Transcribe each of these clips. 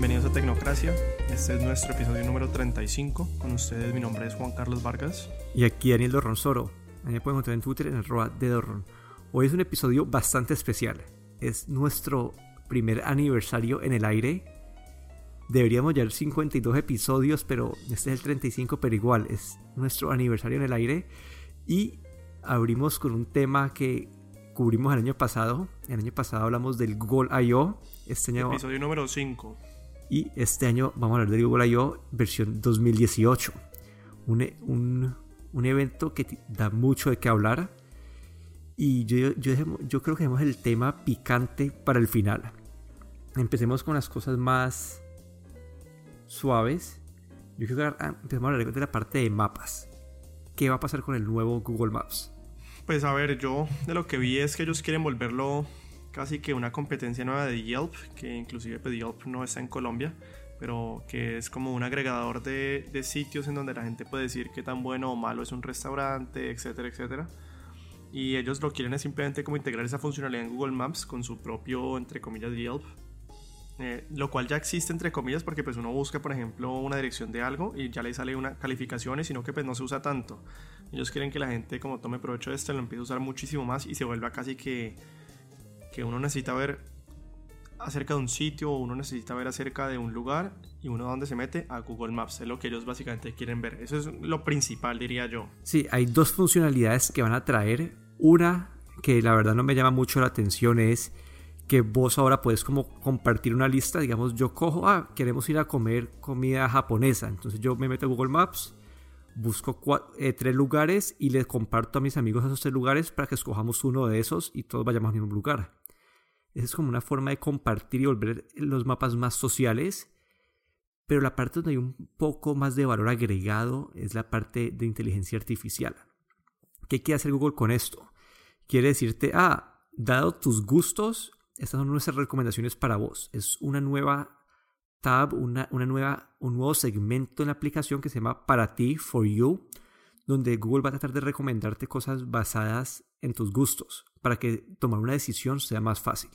Bienvenidos a Tecnocracia. Este es nuestro episodio número 35. Con ustedes, mi nombre es Juan Carlos Vargas. Y aquí Daniel Dorronsoro. A mí me pueden encontrar en Twitter en el de Dorron. Hoy es un episodio bastante especial. Es nuestro primer aniversario en el aire. Deberíamos ya 52 episodios, pero este es el 35, pero igual es nuestro aniversario en el aire. Y abrimos con un tema que cubrimos el año pasado. El año pasado hablamos del Google I.O. Este año, episodio número 5. Y este año vamos a hablar del Google I.O. versión 2018. Un, un, un, evento que da mucho de qué hablar. Y yo, yo, yo creo que tenemos el tema picante para el final. Empecemos con las cosas más suaves. Yo creo que empecemos a hablar de la parte de mapas. ¿Qué va a pasar con el nuevo Google Maps? Pues a ver, yo de lo que vi es que ellos quieren volverlo casi que una competencia nueva de Yelp, que inclusive pues, Yelp no está en Colombia, pero que es como un agregador de, de, sitios en donde la gente puede decir qué tan bueno o malo es un restaurante, etcétera, etcétera. Y ellos lo quieren es simplemente como integrar esa funcionalidad en Google Maps con su propio, entre comillas, Yelp. Eh, lo cual ya existe entre comillas porque pues uno busca por ejemplo una dirección de algo y ya le sale una calificaciones sino que pues no se usa tanto ellos quieren que la gente como tome provecho de esto lo empiece a usar muchísimo más y se vuelva casi que que uno necesita ver acerca de un sitio o uno necesita ver acerca de un lugar y uno donde se mete a Google Maps es lo que ellos básicamente quieren ver. Eso es lo principal diría yo. Sí hay dos funcionalidades que van a traer. Una que la verdad no me llama mucho la atención es que vos ahora puedes como compartir una lista, digamos, yo cojo, ah, queremos ir a comer comida japonesa, entonces yo me meto a Google Maps, busco eh, tres lugares y les comparto a mis amigos esos tres lugares para que escojamos uno de esos y todos vayamos al mismo lugar. Es como una forma de compartir y volver los mapas más sociales, pero la parte donde hay un poco más de valor agregado es la parte de inteligencia artificial. ¿Qué quiere hacer Google con esto? Quiere decirte, ah, dado tus gustos, estas son nuestras recomendaciones para vos. Es una nueva tab, una, una nueva, un nuevo segmento en la aplicación que se llama Para ti, For You, donde Google va a tratar de recomendarte cosas basadas en tus gustos para que tomar una decisión sea más fácil.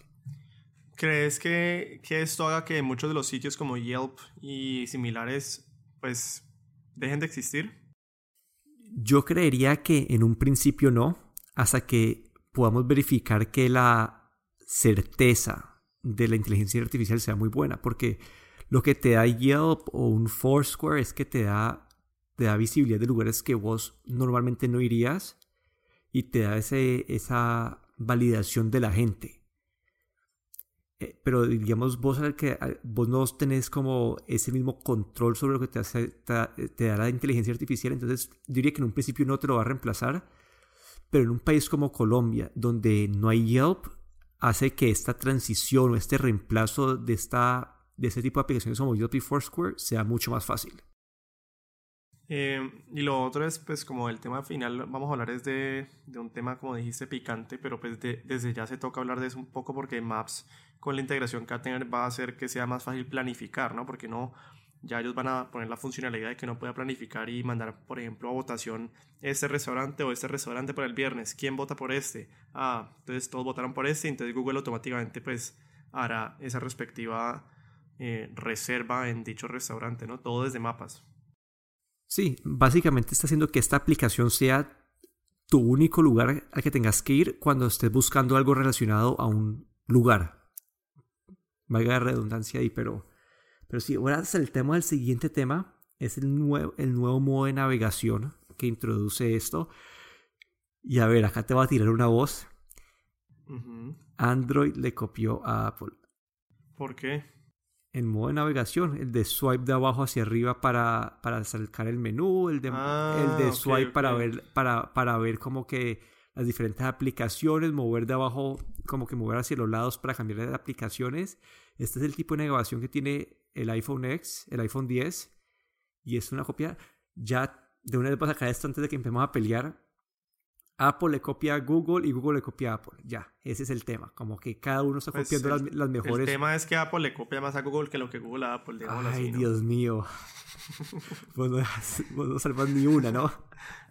¿Crees que, que esto haga que muchos de los sitios como Yelp y similares pues dejen de existir? Yo creería que en un principio no, hasta que podamos verificar que la certeza de la inteligencia artificial sea muy buena, porque lo que te da Yelp o un Foursquare es que te da, te da visibilidad de lugares que vos normalmente no irías y te da ese, esa validación de la gente. Eh, pero digamos, vos, que, vos no tenés como ese mismo control sobre lo que te, hace, te, te da la inteligencia artificial, entonces diría que en un principio no te lo va a reemplazar, pero en un país como Colombia, donde no hay Yelp, hace que esta transición o este reemplazo de, esta, de este tipo de aplicaciones como Yelp y Foursquare sea mucho más fácil. Eh, y lo otro es, pues, como el tema final, vamos a hablar es de, de un tema, como dijiste, picante, pero pues desde ya se toca hablar de eso un poco porque Maps, con la integración que va a tener, va a hacer que sea más fácil planificar, ¿no? Porque no, ya ellos van a poner la funcionalidad de que no pueda planificar y mandar, por ejemplo, a votación este restaurante o este restaurante para el viernes. ¿Quién vota por este? Ah, entonces todos votaron por este, entonces Google automáticamente pues hará esa respectiva eh, reserva en dicho restaurante, ¿no? Todo desde mapas. Sí, básicamente está haciendo que esta aplicación sea tu único lugar al que tengas que ir cuando estés buscando algo relacionado a un lugar. Valga la redundancia ahí, pero pero sí, ahora el tema del siguiente tema es el nuevo, el nuevo modo de navegación que introduce esto. Y a ver, acá te voy a tirar una voz. Android le copió a Apple. ¿Por qué? El modo de navegación, el de swipe de abajo hacia arriba para, para acercar el menú, el de, el de ah, swipe Para, ver, para, para ver como que las diferentes aplicaciones, mover de abajo, como que mover hacia los lados para cambiar de aplicaciones. Este es el tipo de navegación que tiene el iPhone X, el iPhone 10, y es una copia. Ya de una vez vas a sacar esto antes de que empecemos a pelear. Apple le copia a Google y Google le copia a Apple. Ya, ese es el tema. Como que cada uno está pues copiando las, mejores. El tema es que Apple le copia más a Google que lo que Google a Apple. Ay, Dios mío. vos, no, salvas ni una, ¿no?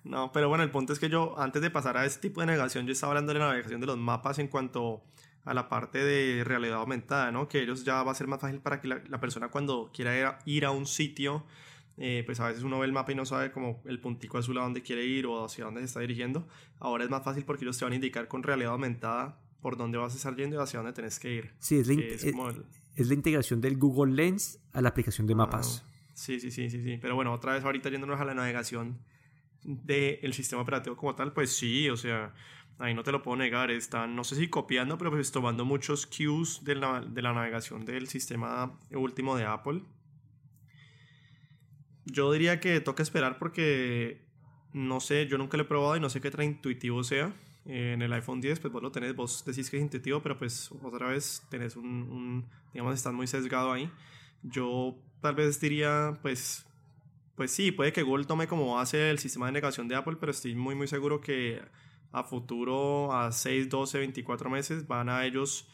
No, pero bueno, el punto es que yo, antes de pasar a este tipo de navegación, yo estaba hablando de la navegación de los mapas en cuanto a la parte de realidad aumentada, ¿no? Que ellos ya va a ser más fácil para que la, persona cuando quiera ir a, un sitio, eh, pues a veces uno ve el mapa y no sabe como el puntico azul a dónde quiere ir o hacia dónde se está dirigiendo. Ahora es más fácil porque ellos te van a indicar con realidad aumentada por dónde vas a estar yendo y hacia dónde tenés que ir. Sí, es la, es, la integración del Google Lens a la aplicación de mapas. Ah, sí, sí, sí, sí, sí. Pero bueno, otra vez ahorita yéndonos a la navegación del sistema operativo como tal, pues sí, o sea, ahí no te lo puedo negar, están, no sé si copiando, pero pues tomando muchos cues de la, de la navegación del sistema último de Apple. Yo diría que toca esperar porque no sé, yo nunca lo he probado y no sé qué tan intuitivo sea. en el iPhone 10, pues vos lo tenés, vos decís que es intuitivo, pero pues otra vez tenés un, un digamos, estás muy sesgado ahí. Yo tal vez diría, pues, pues sí, puede que Google tome como base el sistema de negación de Apple, pero estoy muy, muy seguro que a futuro, a 6, 12, 24 meses, van a ellos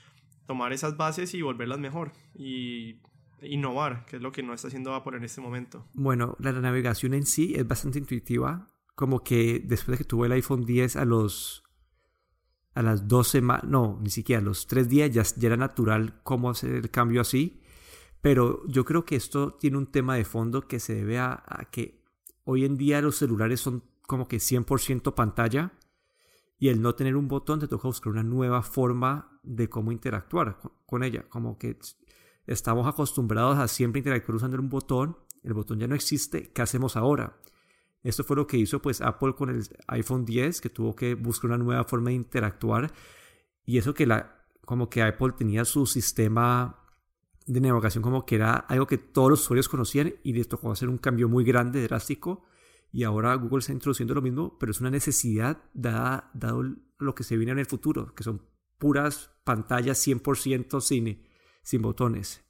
tomar esas bases y volverlas mejor y innovar, que es lo que no está haciendo Apple en este momento. Bueno, la navegación en sí es bastante intuitiva, como que después de que tuve el iPhone 10 a los a las 12 no, ni siquiera a los 3 días ya, era natural cómo hacer el cambio así, pero yo creo que esto tiene un tema de fondo que se debe a, a que hoy en día los celulares son como que 100% pantalla y el no tener un botón te toca buscar una nueva forma de cómo interactuar con ella. Como que estamos acostumbrados a siempre interactuar usando un botón, el botón ya no existe, ¿qué hacemos ahora? Esto fue lo que hizo pues Apple con el iPhone 10, que tuvo que buscar una nueva forma de interactuar. Y eso que la, como que Apple tenía su sistema de navegación como que era algo que todos los usuarios conocían y les tocó hacer un cambio muy grande, drástico y ahora Google está introduciendo lo mismo, pero es una necesidad dada, dado lo que se viene en el futuro, que son puras pantallas 100% sin, sin botones.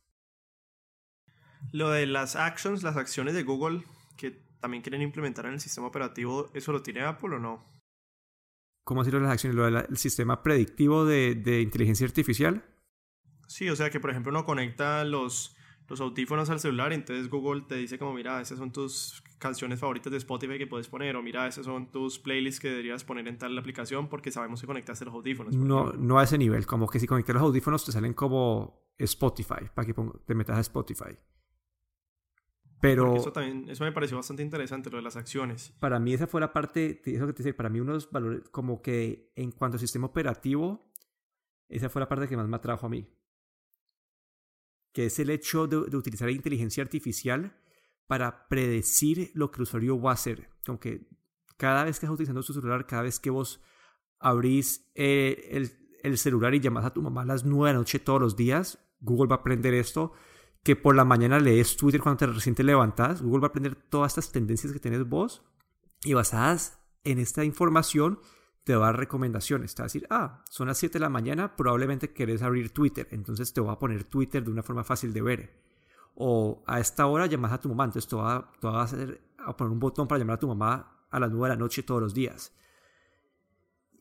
Lo de las actions, las acciones de Google que también quieren implementar en el sistema operativo, ¿eso lo tiene Apple o no? ¿Cómo decirlo las acciones? ¿Lo del sistema predictivo de, de inteligencia artificial? Sí, o sea que por ejemplo uno conecta los, los audífonos al celular, entonces Google te dice como, mira, esas son tus canciones favoritas de Spotify que puedes poner, o mira, esas son tus playlists que deberías poner en tal aplicación porque sabemos que conectaste los audífonos. No, no a ese nivel, como que si conectas los audífonos te salen como Spotify, para que te metas a Spotify. Pero eso también, eso me pareció bastante interesante, lo de las acciones. Para mí esa fue la parte, eso que te decía, para mí unos valores, como que en cuanto al sistema operativo, esa fue la parte que más me atrajo a mí que es el hecho de, utilizar la inteligencia artificial para predecir lo que el usuario va a hacer. Como que cada vez que estás utilizando tu celular, cada vez que vos abrís eh, el, el, celular y llamas a tu mamá a las 9 de la noche todos los días, Google va a aprender esto. Que por la mañana lees Twitter cuando te recién te levantas, Google va a aprender todas estas tendencias que tenés vos y basadas en esta información te va a dar recomendaciones. Te va a decir, ah, son las 7 de la mañana, probablemente querés abrir Twitter, entonces te va a poner Twitter de una forma fácil de ver. O a esta hora llamas a tu mamá, entonces te va, a, hacer, a poner un botón para llamar a tu mamá a las 9 de la noche todos los días.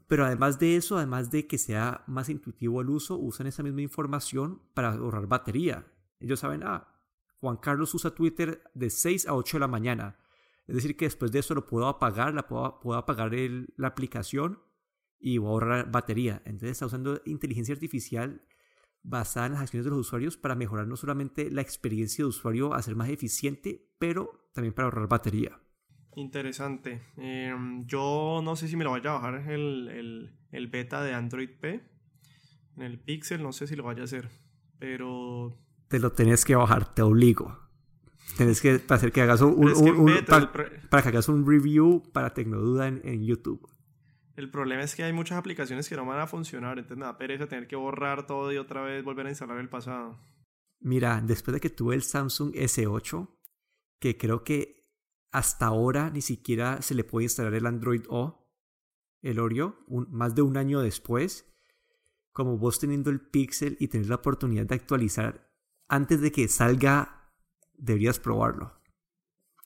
Pero además de eso, además de que sea más intuitivo el uso, usan esa misma información para ahorrar batería. Ellos saben, ah, Juan Carlos usa Twitter de 6 a 8 de la mañana. Es decir, que después de eso lo puedo apagar, la puedo, puedo apagar la aplicación y voy a ahorrar batería. Entonces está usando inteligencia artificial basada en las acciones de los usuarios para mejorar no solamente la experiencia de usuario, hacer más eficiente, pero también para ahorrar batería. Interesante. Em, yo no sé si me lo vaya a bajar el, el, beta de Android P. En el Pixel no sé si lo vaya a hacer. Pero... Te lo tenés que bajar, te obligo. Tienes que hacer que hagas un, para, que hagas un review para Tecnoduda en, en YouTube. El problema es que hay muchas aplicaciones que no van a funcionar, entonces me da pereza tener que borrar todo y otra vez volver a instalar el pasado. Mira, después de que tuve el Samsung S8, que creo que hasta ahora ni siquiera se le puede instalar el Android O, el Oreo, más de un año después, como vos teniendo el Pixel y tener la oportunidad de actualizar antes de que salga deberías probarlo.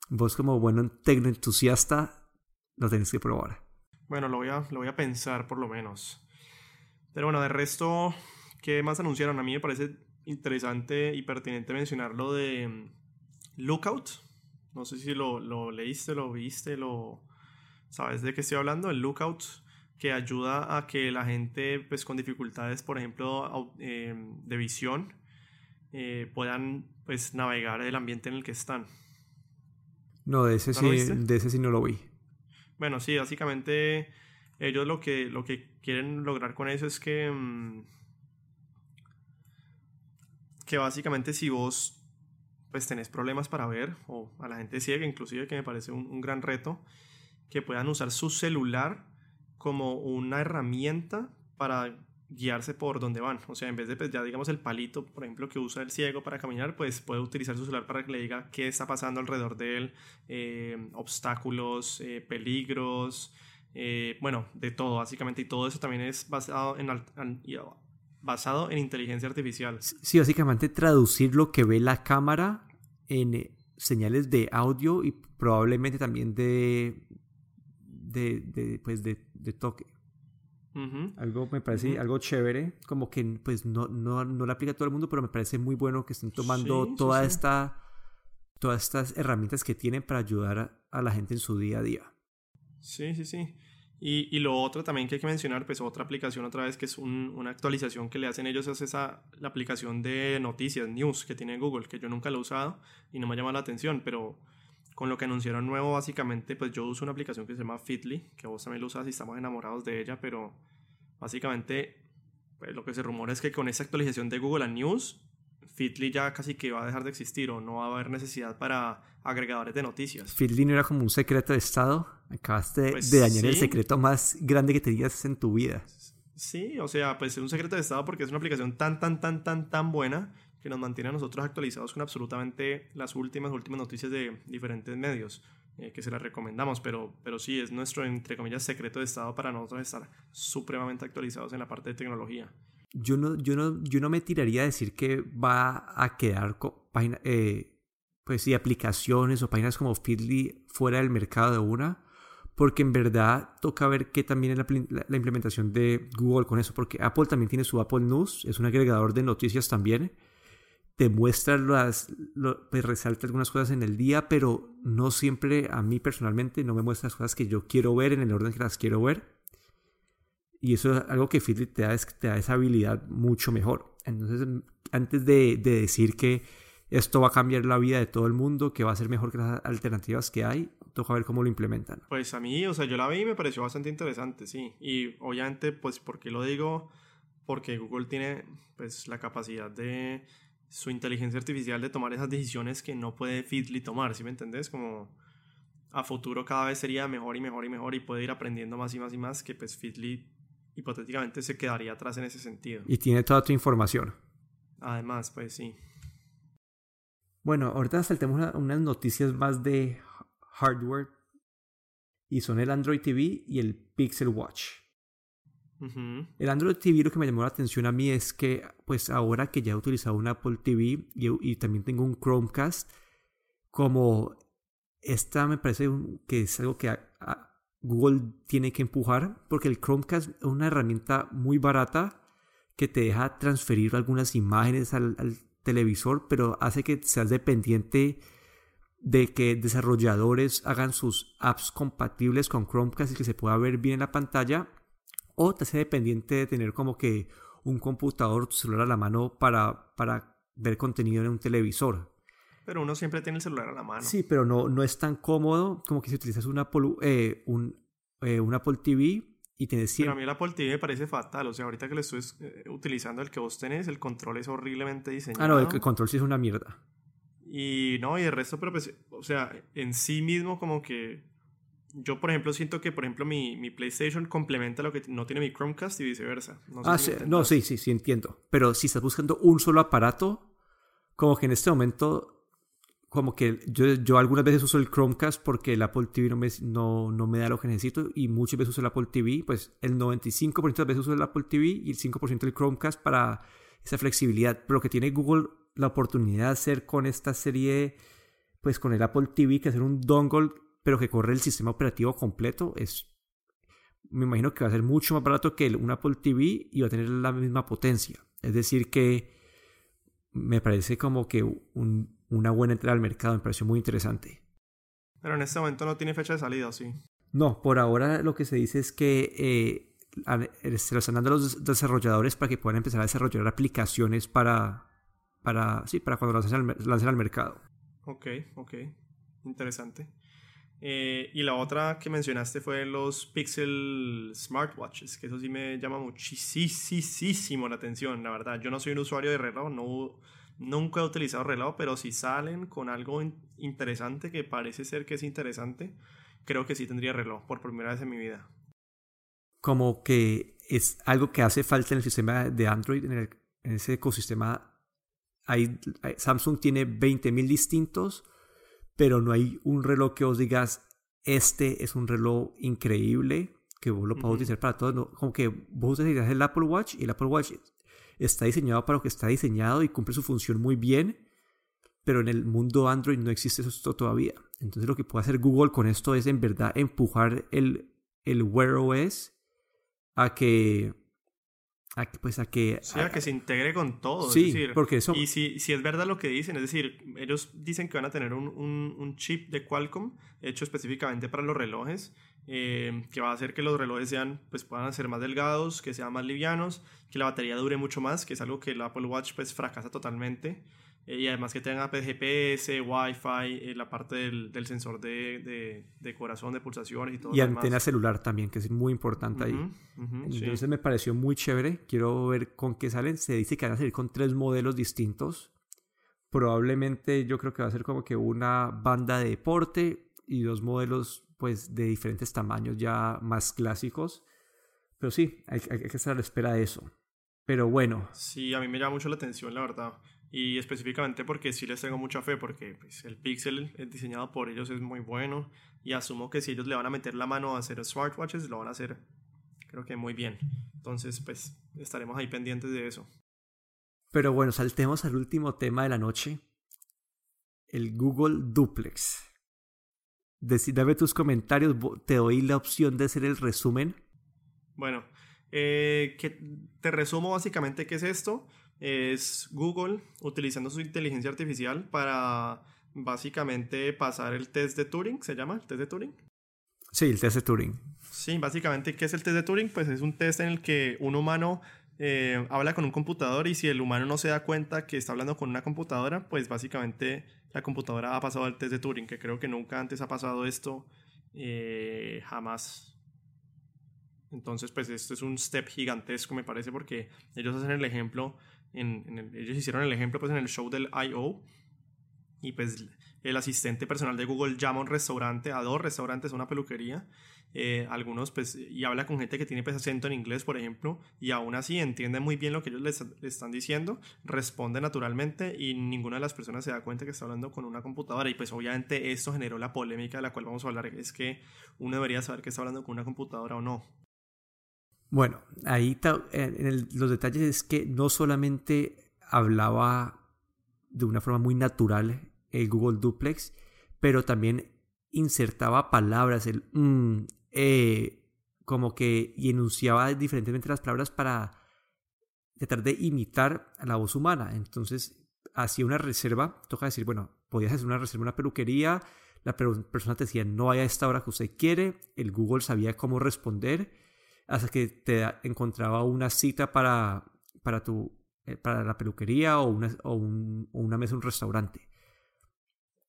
Vos como buen tecnoentusiasta lo tenés que probar. Bueno, lo voy, a, lo voy a pensar por lo menos. Pero bueno, de resto, ¿qué más anunciaron? A mí me parece interesante y pertinente mencionar lo de mm, Lookout. No sé si lo, lo leíste, lo viste, lo... ¿Sabes de qué estoy hablando? El Lookout que ayuda a que la gente pues, con dificultades, por ejemplo, em, de visión, eh, puedan pues, navegar el ambiente en el que están. No, de ese, sí, de ese sí no lo vi. Bueno, sí, básicamente ellos lo que, lo que quieren lograr con eso es que, mm, que básicamente si vos pues tenés problemas para ver, o a la gente ciega inclusive, que me parece un, gran reto, que puedan usar su celular como una herramienta para guiarse por donde van. O sea, en vez de, pues, ya digamos, el palito, por ejemplo, que usa el ciego para caminar, pues puede utilizar su celular para que le diga qué está pasando alrededor de él, eh, obstáculos, eh, peligros, eh, bueno, de todo, básicamente. Y todo eso también es basado en, basado en inteligencia artificial. Sí, básicamente traducir lo que ve la cámara en señales de audio y probablemente también de, de, pues de, toque. Algo me parece algo chévere, como que pues no, no, no le aplica a todo el mundo, pero me parece muy bueno que estén tomando toda esta todas estas herramientas que tienen para ayudar a la gente en su día a día. Sí, sí, sí. Y, lo otro también que hay que mencionar, pues otra aplicación otra vez que es una actualización que le hacen ellos es esa, la aplicación de noticias, news, que tiene Google, que yo nunca la he usado y no me llama la atención, pero con lo que anunciaron nuevo, básicamente, pues yo uso una aplicación que se llama Fitly, que vos también lo usas y estamos enamorados de ella, pero básicamente pues lo que se rumora es que con esa actualización de Google a News, Fitly ya casi que va a dejar de existir o no va a haber necesidad para agregadores de noticias. Fitly no era como un secreto de Estado. Acabaste pues de dañar el secreto más grande que tenías en tu vida. Sí, o sea, pues es un secreto de Estado porque es una aplicación tan, tan, tan, tan, tan buena que nos mantiene a nosotros actualizados con absolutamente las últimas, últimas noticias de diferentes medios. Eh, que se las recomendamos, pero, pero sí, es nuestro, entre comillas, secreto de Estado para nosotros estar supremamente actualizados en la parte de tecnología yo no, yo no, yo no me tiraría a decir que va a quedar con eh, pues sí, aplicaciones o páginas como Feedly fuera del mercado de una, porque en verdad toca ver qué también es la, implementación de Google con eso, porque Apple también tiene su Apple News, es un agregador de noticias también, te muestra las, pues resalta algunas cosas en el día, pero no siempre a mí personalmente no me muestra las cosas que yo quiero ver en el orden que las quiero ver. Y eso es algo que Feedly te da, te da esa habilidad mucho mejor. Entonces, antes de, decir que esto va a cambiar la vida de todo el mundo, que va a ser mejor que las alternativas que hay, toca ver cómo lo implementan. Pues a mí, o sea, yo la vi y me pareció bastante interesante, sí. Y obviamente, pues, ¿por qué lo digo? Porque Google tiene, pues, la capacidad de su inteligencia artificial de tomar esas decisiones que no puede Feedly tomar, ¿sí me entendés? Como a futuro cada vez sería mejor y mejor y mejor y puede ir aprendiendo más y más y más que pues Feedly hipotéticamente se quedaría atrás en ese sentido. Y tiene toda tu información. Además, pues sí. Bueno, ahorita saltemos unas noticias más de hardware. Y son el Android TV y el Pixel Watch. El Android TV lo que me llamó la atención a mí es que, pues ahora que ya he utilizado un Apple TV y, también tengo un Chromecast, como esta me parece que es algo que Google tiene que empujar porque el Chromecast es una herramienta muy barata que te deja transferir algunas imágenes al, televisor, pero hace que seas dependiente de que desarrolladores hagan sus apps compatibles con Chromecast y que se pueda ver bien en la pantalla, o te hace dependiente de tener como que un computador, tu celular a la mano para, para ver contenido en un televisor. Pero uno siempre tiene el celular a la mano. Sí, pero no, no es tan cómodo como que si utilizas una Apple, eh, un, eh, un Apple TV y tienes siempre... Pero a mí el Apple TV me parece fatal. O sea, ahorita que lo estoy eh, utilizando el que vos tenés, el control es horriblemente diseñado. Ah, no, el, control sí es una mierda. Y no, y el resto, pero pues, o sea, en sí mismo como que... Yo, por ejemplo, siento que, por ejemplo, mi, mi PlayStation complementa lo que no tiene mi Chromecast y viceversa. No ah, sí, no, sí, sí, sí, entiendo. Pero si estás buscando un solo aparato, como que en este momento como que yo, yo algunas veces uso el Chromecast porque el Apple TV no me, no, no me da lo que necesito y muchas veces uso el Apple TV, pues el 95% de las veces uso el Apple TV y el 5% el Chromecast para esa flexibilidad. Pero que tiene Google la oportunidad de hacer con esta serie, pues con el Apple TV, que hacer un dongle, pero que corre el sistema operativo completo, es, me imagino que va a ser mucho más barato que un Apple TV y va a tener la misma potencia. Es decir que me parece como que un una buena entrada al mercado, me pareció muy interesante. Pero en este momento no tiene fecha de salida, ¿sí? No, por ahora lo que se dice es que eh, se lo están dando a los desarrolladores para que puedan empezar a desarrollar aplicaciones para, para, sí, para cuando lancen al, lancen al mercado. Ok, ok. Interesante. Eh, y la otra que mencionaste fue los Pixel Smartwatches, que eso sí me llama muchísimo la atención, la verdad. Yo no soy un usuario de reloj, no, nunca he utilizado reloj, pero si salen con algo interesante que parece ser que es interesante, creo que sí tendría reloj por primera vez en mi vida. Como que es algo que hace falta en el sistema de Android, en, ese ecosistema. Hay, Samsung tiene 20.000 distintos pero no hay un reloj que os digas, este es un reloj increíble, que vos lo puedes utilizar para todo. como que vos utilizas el Apple Watch y el Apple Watch está diseñado para lo que está diseñado y cumple su función muy bien, pero en el mundo Android no existe eso todavía. Entonces lo que puede hacer Google con esto es en verdad empujar el, el Wear OS a que a que, pues a que, que se integre con todo. Sí, porque eso... Y si, si, es verdad lo que dicen, es decir, ellos dicen que van a tener un, un, chip de Qualcomm hecho específicamente para los relojes, eh, que va a hacer que los relojes sean, pues puedan ser más delgados, que sean más livianos, que la batería dure mucho más, que es algo que el Apple Watch pues fracasa totalmente. Eh, y además que tenga GPS, Wi-Fi, eh, la parte del, del sensor de, de, de, corazón, de pulsaciones y todo. Y antena celular también, que es muy importante ahí. Entonces me pareció muy chévere. Quiero ver con qué salen. Se dice que van a salir con tres modelos distintos. Probablemente yo creo que va a ser como que una banda de deporte y dos modelos pues de diferentes tamaños ya más clásicos. Pero sí, hay, hay que estar a la espera de eso. Pero bueno. Sí, a mí me llama mucho la atención, la verdad y específicamente porque sí les tengo mucha fe porque pues, el Pixel es diseñado por ellos es muy bueno y asumo que si ellos le van a meter la mano a hacer smartwatches lo van a hacer creo que muy bien. Entonces pues estaremos ahí pendientes de eso. Pero bueno saltemos al último tema de la noche. El Google Duplex. Dame tus comentarios te doy la opción de hacer el resumen. Bueno eh, que te resumo básicamente qué es esto es Google utilizando su inteligencia artificial para básicamente pasar el test de Turing, ¿se llama? ¿El test de Turing? Sí, el test de Turing. Sí, básicamente, ¿qué es el test de Turing? Pues es un test en el que un humano eh, habla con un computador y si el humano no se da cuenta que está hablando con una computadora, pues básicamente la computadora ha pasado el test de Turing, que creo que nunca antes ha pasado esto, eh, jamás entonces, pues esto es un step gigantesco, me parece, porque ellos hacen el ejemplo, ellos hicieron el ejemplo pues en el show del I.O. Y pues el asistente personal de Google llama a un restaurante, a dos restaurantes, a una peluquería, eh, algunos pues, y habla con gente que tiene pues acento en inglés, por ejemplo, y aún así entiende muy bien lo que ellos les, están diciendo, responde naturalmente y ninguna de las personas se da cuenta que está hablando con una computadora. Y pues obviamente esto generó la polémica de la cual vamos a hablar, es que uno debería saber que está hablando con una computadora o no. Bueno, ahí en los detalles es que no solamente hablaba de una forma muy natural el Google Duplex, pero también insertaba palabras, el mm, eh, como que y enunciaba diferentemente las palabras para tratar de imitar a la voz humana. Entonces hacía una reserva, toca decir, bueno, podías hacer una reserva una peluquería, la persona te decía no vaya a esta hora que usted quiere, el Google sabía cómo responder hasta que te encontraba una cita para, para, tu, eh, para la peluquería o una, o, una mesa un restaurante.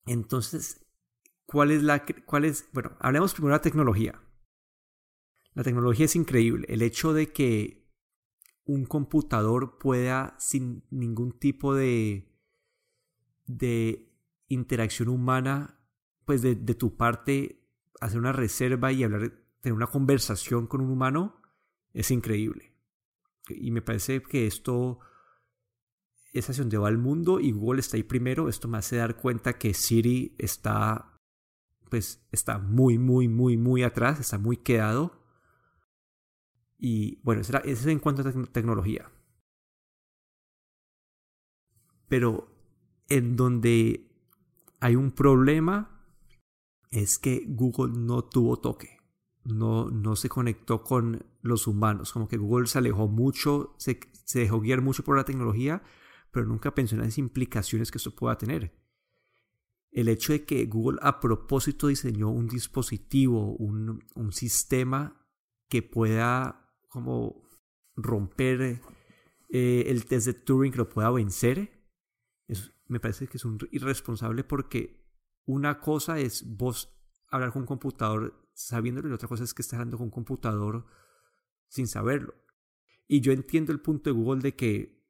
Entonces, ¿cuál es la... Cuál es, bueno, hablemos primero de la tecnología. La tecnología es increíble. El hecho de que un computador pueda, sin ningún tipo de, de interacción humana, pues de, de tu parte, hacer una reserva y hablar tener una conversación con un humano es increíble. Y me parece que esto es hacia donde va el mundo y Google está ahí primero. Esto me hace dar cuenta que Siri está, pues, está muy, muy, muy, muy atrás, está muy quedado. Y bueno, eso es en cuanto a tecnología. Pero en donde hay un problema es que Google no tuvo toque no, no se conectó con los humanos, como que Google se alejó mucho, se, dejó guiar mucho por la tecnología, pero nunca pensó en las implicaciones que esto pueda tener. el hecho de que Google a propósito diseñó un dispositivo, un, un sistema que pueda como romper eh, el test de Turing, que lo pueda vencer, me parece que es un irresponsable porque una cosa es vos hablar con un computador sabiéndolo y otra cosa es que estás hablando con un computador sin saberlo. Y yo entiendo el punto de Google de que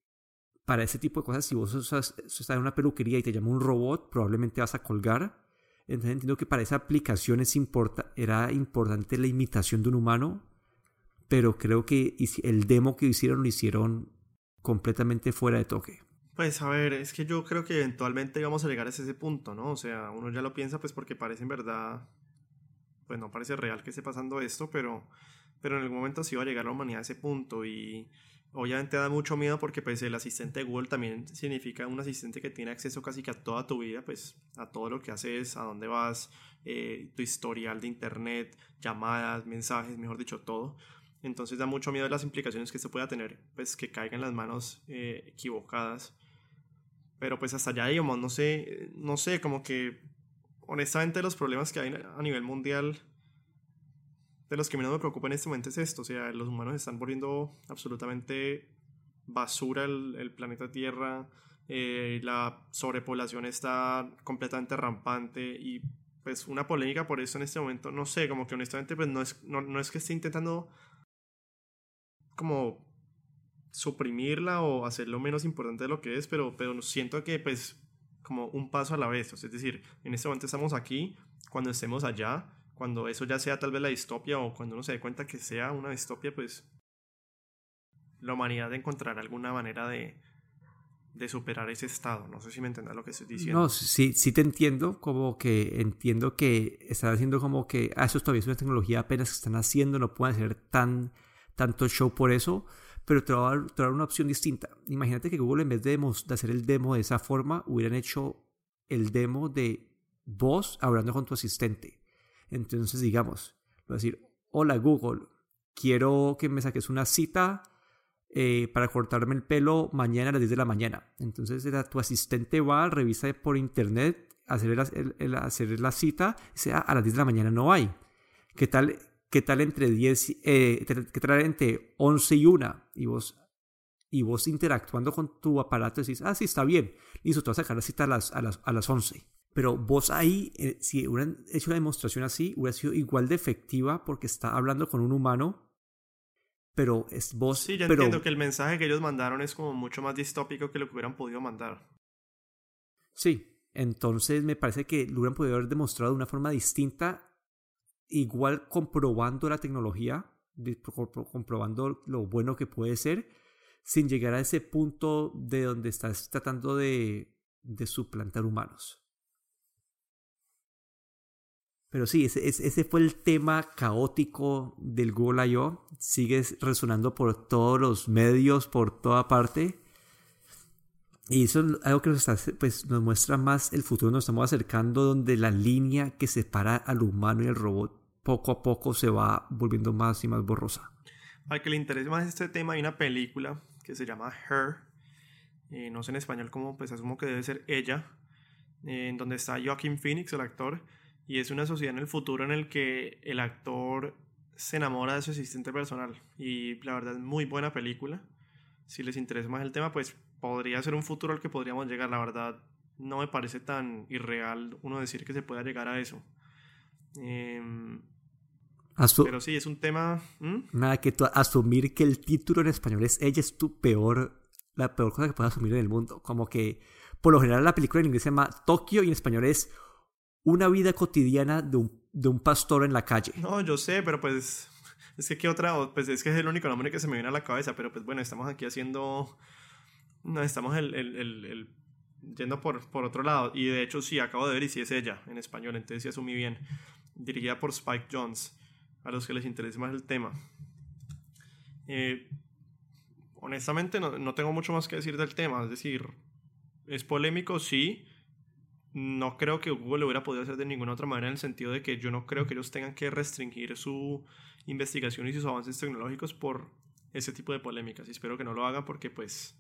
para ese tipo de cosas, si vos estás en una peluquería y te llama un robot, probablemente vas a colgar. Entonces entiendo que para esa aplicación es era importante la imitación de un humano, pero creo que el demo que hicieron lo hicieron completamente fuera de toque. Pues a ver, es que yo creo que eventualmente vamos a llegar a ese punto, ¿no? O sea, uno ya lo piensa pues porque parece en verdad, pues no parece real que esté pasando esto, pero, pero en algún momento sí va a llegar la humanidad a ese punto y obviamente da mucho miedo porque pues el asistente de Google también significa un asistente que tiene acceso casi que a toda tu vida, pues a todo lo que haces, a dónde vas, eh, tu historial de internet, llamadas, mensajes, mejor dicho, todo. Entonces da mucho miedo las implicaciones que esto pueda tener, pues que caigan en las manos eh, equivocadas. Pero pues hasta allá, digamos, no sé, no sé, como que honestamente los problemas que hay a nivel mundial de los que menos me preocupa en este momento es esto, o sea, los humanos están volviendo absolutamente basura el, planeta Tierra, eh, la sobrepoblación está completamente rampante y pues una polémica por eso en este momento, no sé, como que honestamente pues no es, no, no es que esté intentando como suprimirla o hacerlo menos importante de lo que es, pero, pero siento que pues como un paso a la vez, es decir, en este momento estamos aquí, cuando estemos allá, cuando eso ya sea tal vez la distopia o cuando uno se dé cuenta que sea una distopia, pues la humanidad encontrará alguna manera de, de superar ese estado. No sé si me entiendes lo que estoy diciendo. No, sí, sí te entiendo, como que entiendo que están haciendo como que, ah, eso todavía es una tecnología apenas que están haciendo, no pueden hacer tan, tanto show por eso, pero te va, a dar, una opción distinta. Imagínate que Google en vez de, hacer el demo de esa forma, hubieran hecho el demo de vos hablando con tu asistente. Entonces, digamos, voy a decir, hola Google, quiero que me saques una cita eh, para cortarme el pelo mañana a las 10 de la mañana. Entonces, tu asistente va, revisa por internet, hacer, hacer la cita, dice, ah, a las 10 de la mañana no hay. ¿Qué tal, qué tal entre 10, eh, qué tal entre 11 y 1? Y vos, y vos interactuando con tu aparato decís, ah, sí, está bien. Listo, te vas a sacar la cita a las, a las, a las 11. Pero vos ahí, eh, si hubieran hecho una demostración así, hubiera sido igual de efectiva porque está hablando con un humano, pero es vos. Sí, yo entiendo que el mensaje que ellos mandaron es como mucho más distópico que lo que hubieran podido mandar. Sí, entonces me parece que lo hubieran podido haber demostrado de una forma distinta, igual comprobando la tecnología, comprobando lo bueno que puede ser, sin llegar a ese punto de donde estás tratando de, de suplantar humanos. Pero sí, ese, ese fue el tema caótico del Google I.O. Sigue resonando por todos los medios, por toda parte. Y eso es algo que nos, está, pues, nos muestra más el futuro. Nos estamos acercando donde la línea que separa al humano y al robot poco a poco se va volviendo más y más borrosa. Al que le interese más este tema, hay una película que se llama Her. Eh, no sé en español cómo, pues asumo que debe ser ella. Eh, en donde está Joaquin Phoenix, el actor y es una sociedad en el futuro en el que el actor se enamora de su asistente personal. Y la verdad es muy buena película. Si les interesa más el tema, pues podría ser un futuro al que podríamos llegar. La verdad, no me parece tan irreal uno decir que se pueda llegar a eso. Em, pero sí, es un tema. Nada, que asumir que el título en español es Ella es tu peor. La peor cosa que puedes asumir en el mundo. Como que, por lo general, la película en inglés se llama Tokio y en español es una vida cotidiana de un, pastor en la calle. No, yo sé, pero pues es que qué otra, pues es que es el único nombre que se me viene a la cabeza, pero pues bueno, estamos aquí haciendo, no, estamos el, el, yendo por, por otro lado, y de hecho sí, acabo de ver y sí es ella en español, entonces sí asumí bien, dirigida por Spike Jones, a los que les interese más el tema. Eh, honestamente no, no tengo mucho más que decir del tema, es decir, es polémico, sí, no creo que Google lo hubiera podido hacer de ninguna otra manera en el sentido de que yo no creo que ellos tengan que restringir su investigación y sus avances tecnológicos por ese tipo de polémicas. Y espero que no lo hagan porque pues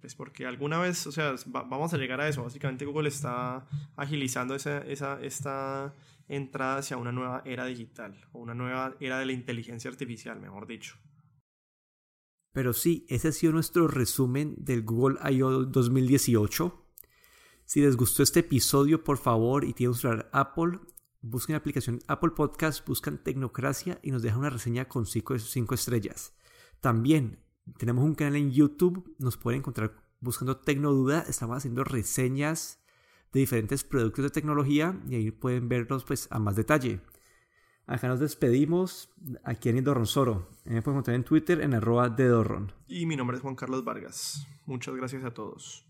Pues porque alguna vez, o sea, vamos a llegar a eso. Básicamente Google está agilizando esa, esa, esta entrada hacia una nueva era digital o una nueva era de la inteligencia artificial, mejor dicho. Pero sí, ese ha sido nuestro resumen del Google I.O. 2018. Si les gustó este episodio, por favor, y tienen un celular Apple, busquen la aplicación Apple Podcast, buscan Tecnocracia y nos dejan una reseña con 5 estrellas. También tenemos un canal en YouTube, nos pueden encontrar buscando Tecnoduda, estamos haciendo reseñas de diferentes productos de tecnología y ahí pueden verlos pues a más detalle. Acá nos despedimos aquí en Indorronsoro. Me pueden encontrar en Twitter en arroba de Dorron. Y mi nombre es Juan Carlos Vargas. Muchas gracias a todos.